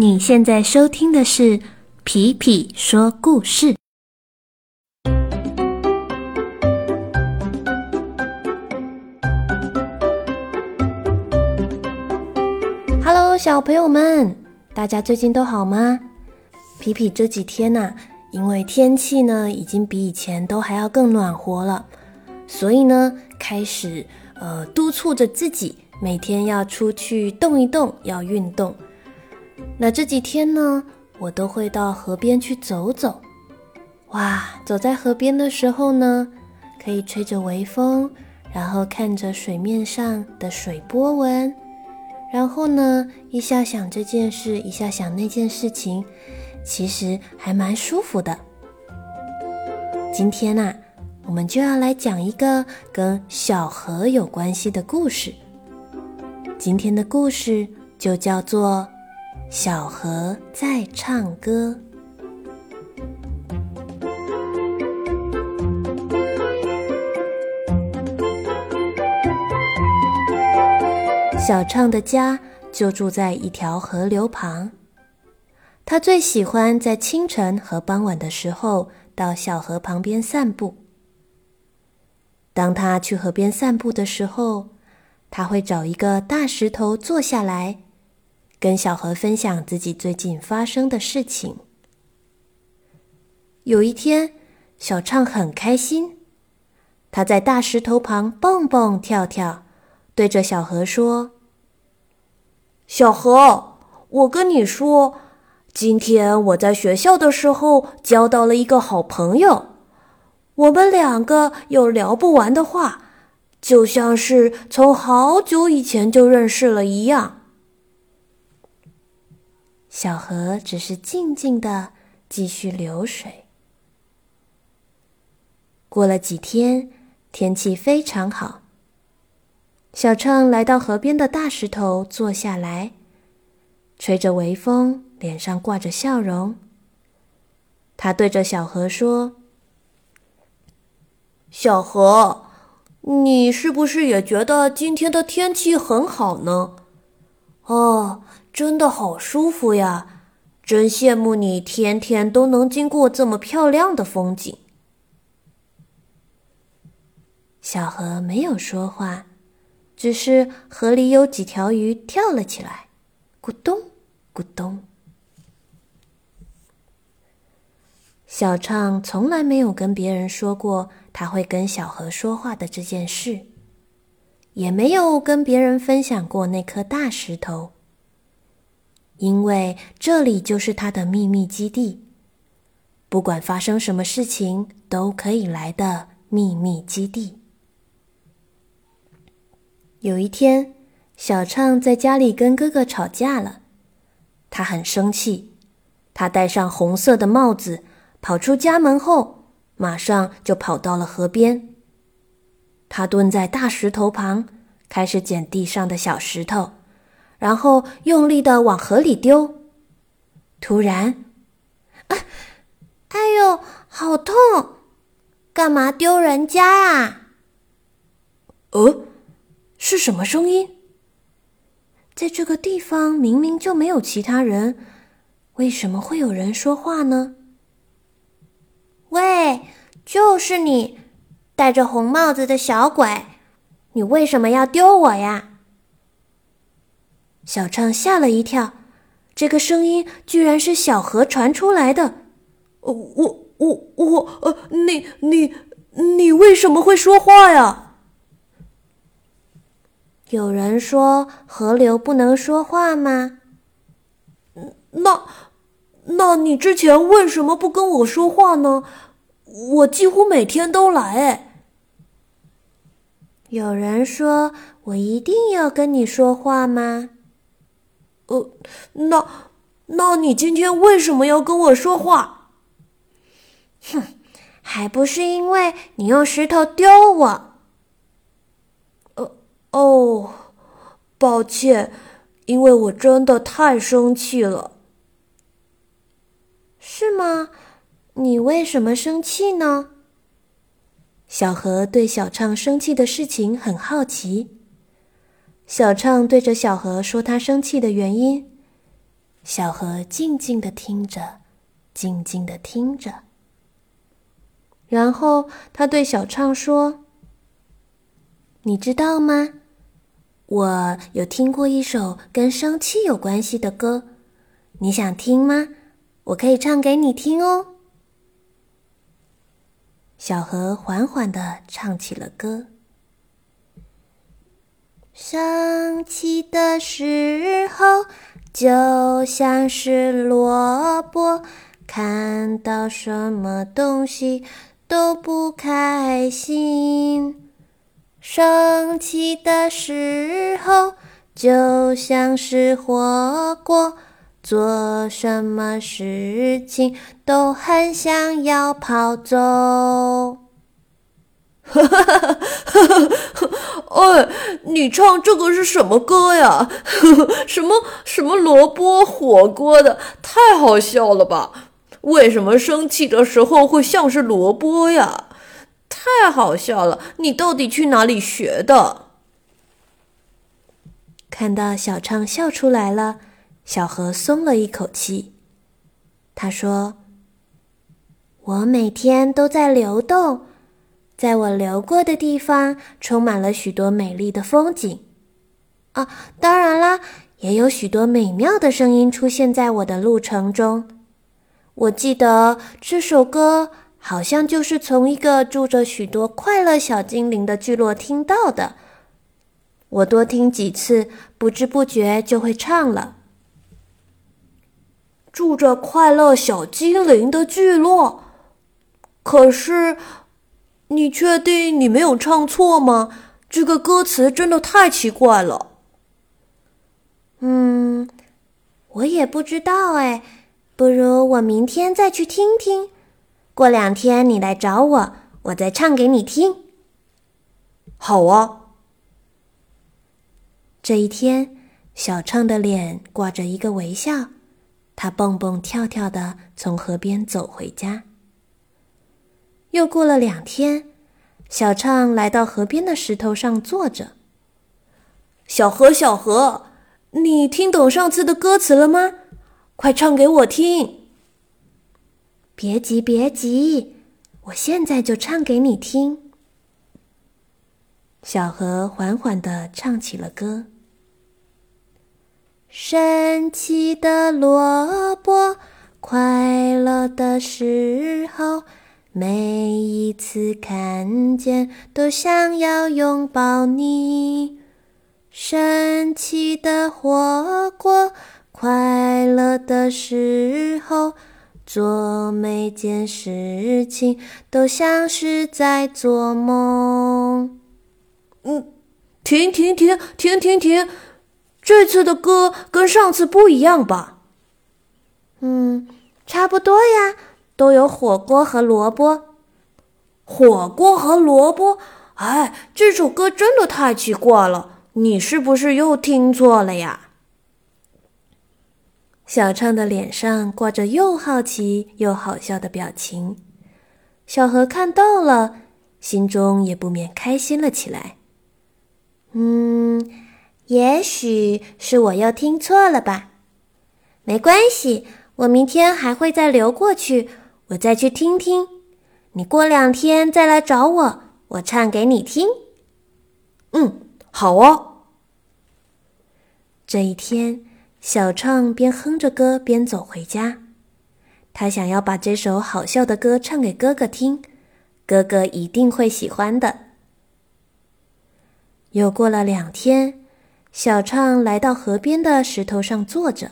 你现在收听的是《皮皮说故事》。Hello，小朋友们，大家最近都好吗？皮皮这几天呢，因为天气呢已经比以前都还要更暖和了，所以呢，开始呃督促着自己每天要出去动一动，要运动。那这几天呢，我都会到河边去走走。哇，走在河边的时候呢，可以吹着微风，然后看着水面上的水波纹，然后呢，一下想这件事，一下想那件事情，其实还蛮舒服的。今天呐，我们就要来讲一个跟小河有关系的故事。今天的故事就叫做。小河在唱歌。小畅的家就住在一条河流旁，他最喜欢在清晨和傍晚的时候到小河旁边散步。当他去河边散步的时候，他会找一个大石头坐下来。跟小河分享自己最近发生的事情。有一天，小畅很开心，他在大石头旁蹦蹦跳跳，对着小河说：“小河，我跟你说，今天我在学校的时候交到了一个好朋友，我们两个有聊不完的话，就像是从好久以前就认识了一样。”小河只是静静的继续流水。过了几天，天气非常好。小畅来到河边的大石头坐下来，吹着微风，脸上挂着笑容。他对着小河说：“小河，你是不是也觉得今天的天气很好呢？”哦。真的好舒服呀！真羡慕你天天都能经过这么漂亮的风景。小河没有说话，只是河里有几条鱼跳了起来，咕咚咕咚。小畅从来没有跟别人说过他会跟小河说话的这件事，也没有跟别人分享过那颗大石头。因为这里就是他的秘密基地，不管发生什么事情都可以来的秘密基地。有一天，小畅在家里跟哥哥吵架了，他很生气，他戴上红色的帽子，跑出家门后，马上就跑到了河边。他蹲在大石头旁，开始捡地上的小石头。然后用力的往河里丢，突然，啊，哎呦，好痛！干嘛丢人家呀？呃，是什么声音？在这个地方明明就没有其他人，为什么会有人说话呢？喂，就是你，戴着红帽子的小鬼，你为什么要丢我呀？小畅吓了一跳，这个声音居然是小河传出来的。我我我我呃，你你你为什么会说话呀？有人说河流不能说话吗？那那你之前为什么不跟我说话呢？我几乎每天都来哎。有人说我一定要跟你说话吗？呃，那，那你今天为什么要跟我说话？哼，还不是因为你用石头丢我。呃，哦，抱歉，因为我真的太生气了。是吗？你为什么生气呢？小何对小畅生气的事情很好奇。小畅对着小河说：“他生气的原因。”小河静静的听着，静静的听着。然后他对小畅说：“你知道吗？我有听过一首跟生气有关系的歌，你想听吗？我可以唱给你听哦。”小河缓缓的唱起了歌。生气的时候，就像是萝卜，看到什么东西都不开心。生气的时候，就像是火锅。做什么事情都很想要跑走。哈哈哈哈哈！哎，你唱这个是什么歌呀？呵 呵什么什么萝卜火锅的，太好笑了吧？为什么生气的时候会像是萝卜呀？太好笑了！你到底去哪里学的？看到小畅笑出来了。小何松了一口气，他说：“我每天都在流动，在我流过的地方，充满了许多美丽的风景。啊，当然啦，也有许多美妙的声音出现在我的路程中。我记得这首歌好像就是从一个住着许多快乐小精灵的聚落听到的。我多听几次，不知不觉就会唱了。”住着快乐小精灵的聚落，可是，你确定你没有唱错吗？这个歌词真的太奇怪了。嗯，我也不知道哎，不如我明天再去听听，过两天你来找我，我再唱给你听。好啊。这一天，小畅的脸挂着一个微笑。他蹦蹦跳跳的从河边走回家。又过了两天，小畅来到河边的石头上坐着。小河，小河，你听懂上次的歌词了吗？快唱给我听。别急，别急，我现在就唱给你听。小河缓缓的唱起了歌。生气的萝卜，快乐的时候，每一次看见都想要拥抱你。生气的火锅，快乐的时候，做每件事情都像是在做梦。嗯，停停停停停停。这次的歌跟上次不一样吧？嗯，差不多呀，都有火锅和萝卜。火锅和萝卜，哎，这首歌真的太奇怪了，你是不是又听错了呀？小畅的脸上挂着又好奇又好笑的表情，小何看到了，心中也不免开心了起来。嗯。也许是我又听错了吧，没关系，我明天还会再流过去，我再去听听。你过两天再来找我，我唱给你听。嗯，好哦。这一天，小畅边哼着歌边走回家，他想要把这首好笑的歌唱给哥哥听，哥哥一定会喜欢的。又过了两天。小畅来到河边的石头上坐着。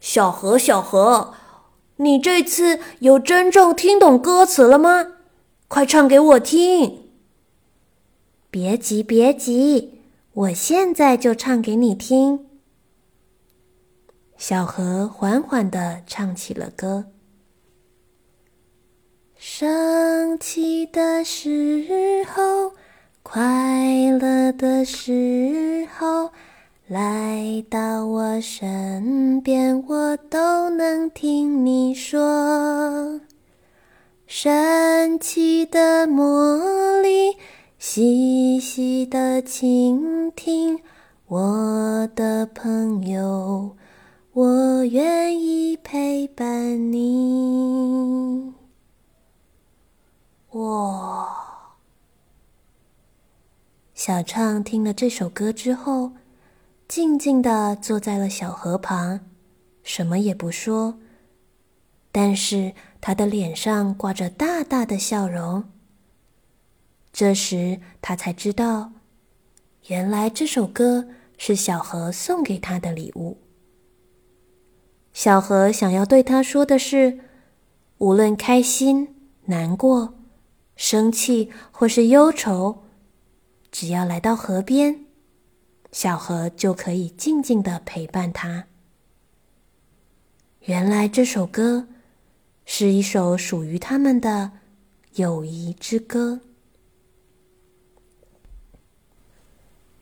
小河，小河，你这次有真正听懂歌词了吗？快唱给我听！别急，别急，我现在就唱给你听。小河缓缓的唱起了歌。生气的时候。快乐的时候来到我身边，我都能听你说。神奇的魔力，细细的倾听，我的朋友，我愿意陪伴你。哇！小畅听了这首歌之后，静静的坐在了小河旁，什么也不说。但是他的脸上挂着大大的笑容。这时他才知道，原来这首歌是小河送给他的礼物。小河想要对他说的是：无论开心、难过、生气或是忧愁，只要来到河边，小河就可以静静的陪伴他。原来这首歌。是一首属于他们的友谊之歌。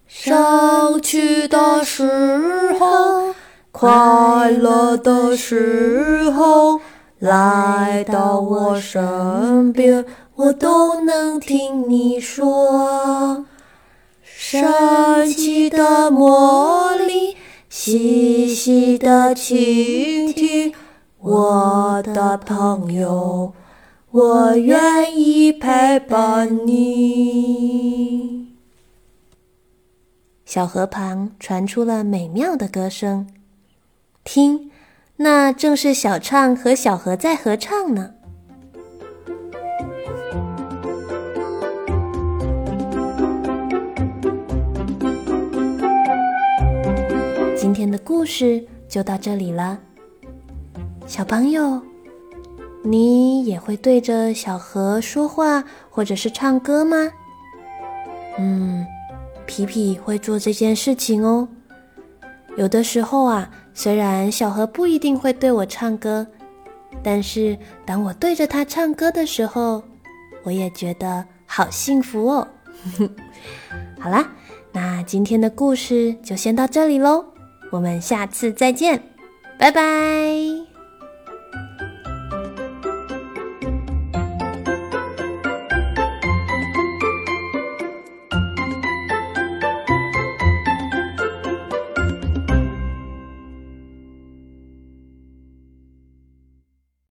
想起的时候，快乐的时候，来到我身边，我都能听你说。神奇的魔力，细细的倾听。我的朋友，我愿意陪伴你。小河旁传出了美妙的歌声，听，那正是小畅和小河在合唱呢。今天的故事就到这里了。小朋友，你也会对着小河说话，或者是唱歌吗？嗯，皮皮会做这件事情哦。有的时候啊，虽然小河不一定会对我唱歌，但是当我对着他唱歌的时候，我也觉得好幸福哦。好啦，那今天的故事就先到这里喽，我们下次再见，拜拜。